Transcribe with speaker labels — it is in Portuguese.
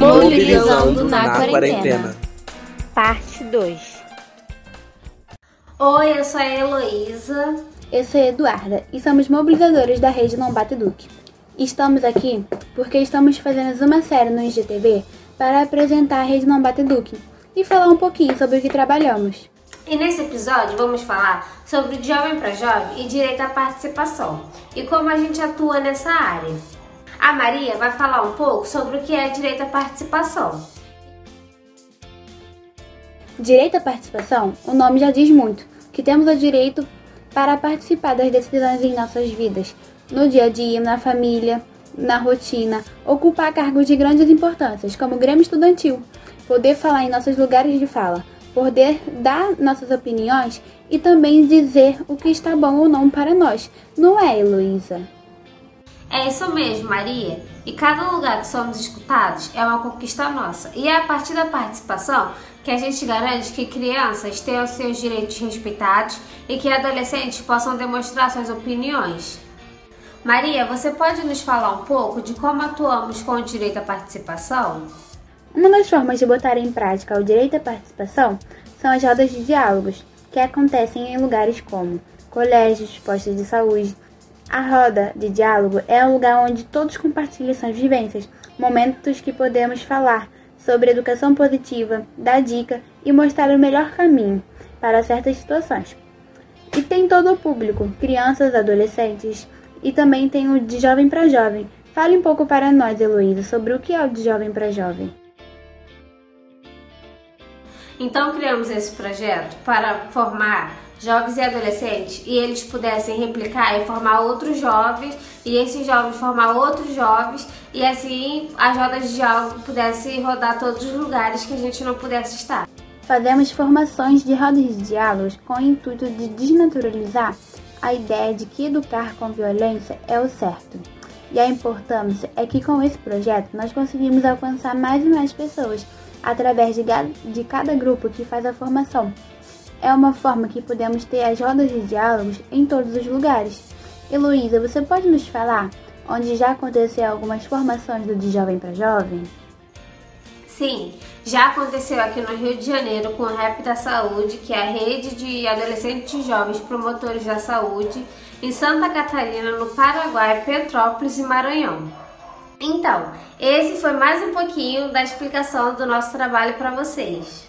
Speaker 1: Mobilizando na, na quarentena.
Speaker 2: Parte 2.
Speaker 3: Oi, eu sou a Heloísa.
Speaker 4: Eu sou a Eduarda e somos mobilizadores da rede Não Bate Duque. Estamos aqui porque estamos fazendo uma série no IGTV para apresentar a rede Não Bate Duque e falar um pouquinho sobre o que trabalhamos.
Speaker 3: E nesse episódio vamos falar sobre o jovem para jovem e direito à participação e como a gente atua nessa área. A Maria vai falar um pouco sobre o que é direito à participação.
Speaker 4: Direito à participação, o nome já diz muito, que temos o direito para participar das decisões em nossas vidas, no dia a dia, na família, na rotina, ocupar cargos de grandes importâncias, como Grêmio Estudantil, poder falar em nossos lugares de fala, poder dar nossas opiniões e também dizer o que está bom ou não para nós. Não é, Heloísa?
Speaker 3: É isso mesmo, Maria. E cada lugar que somos escutados é uma conquista nossa. E é a partir da participação que a gente garante que crianças tenham seus direitos respeitados e que adolescentes possam demonstrar suas opiniões. Maria, você pode nos falar um pouco de como atuamos com o direito à participação?
Speaker 4: Uma das formas de botar em prática o direito à participação são as rodas de diálogos, que acontecem em lugares como colégios, postos de saúde, a roda de diálogo é um lugar onde todos compartilham suas vivências, momentos que podemos falar sobre educação positiva, dar dica e mostrar o melhor caminho para certas situações. E tem todo o público, crianças, adolescentes e também tem o de jovem para jovem. Fale um pouco para nós, Heloísa, sobre o que é o de jovem para jovem.
Speaker 3: Então criamos esse projeto para formar jovens e adolescentes e eles pudessem replicar e formar outros jovens e esses jovens formar outros jovens e assim as rodas de diálogo pudessem rodar todos os lugares que a gente não pudesse estar.
Speaker 4: Fazemos formações de rodas de diálogos com o intuito de desnaturalizar a ideia de que educar com violência é o certo. E a importância é que com esse projeto nós conseguimos alcançar mais e mais pessoas através de, de cada grupo que faz a formação é uma forma que podemos ter as rodas de diálogos em todos os lugares. Heloísa, você pode nos falar onde já aconteceu algumas formações do De Jovem para Jovem?
Speaker 3: Sim, já aconteceu aqui no Rio de Janeiro com o Rap da Saúde, que é a rede de adolescentes e jovens promotores da saúde, em Santa Catarina, no Paraguai, Petrópolis e Maranhão. Então, esse foi mais um pouquinho da explicação do nosso trabalho para vocês.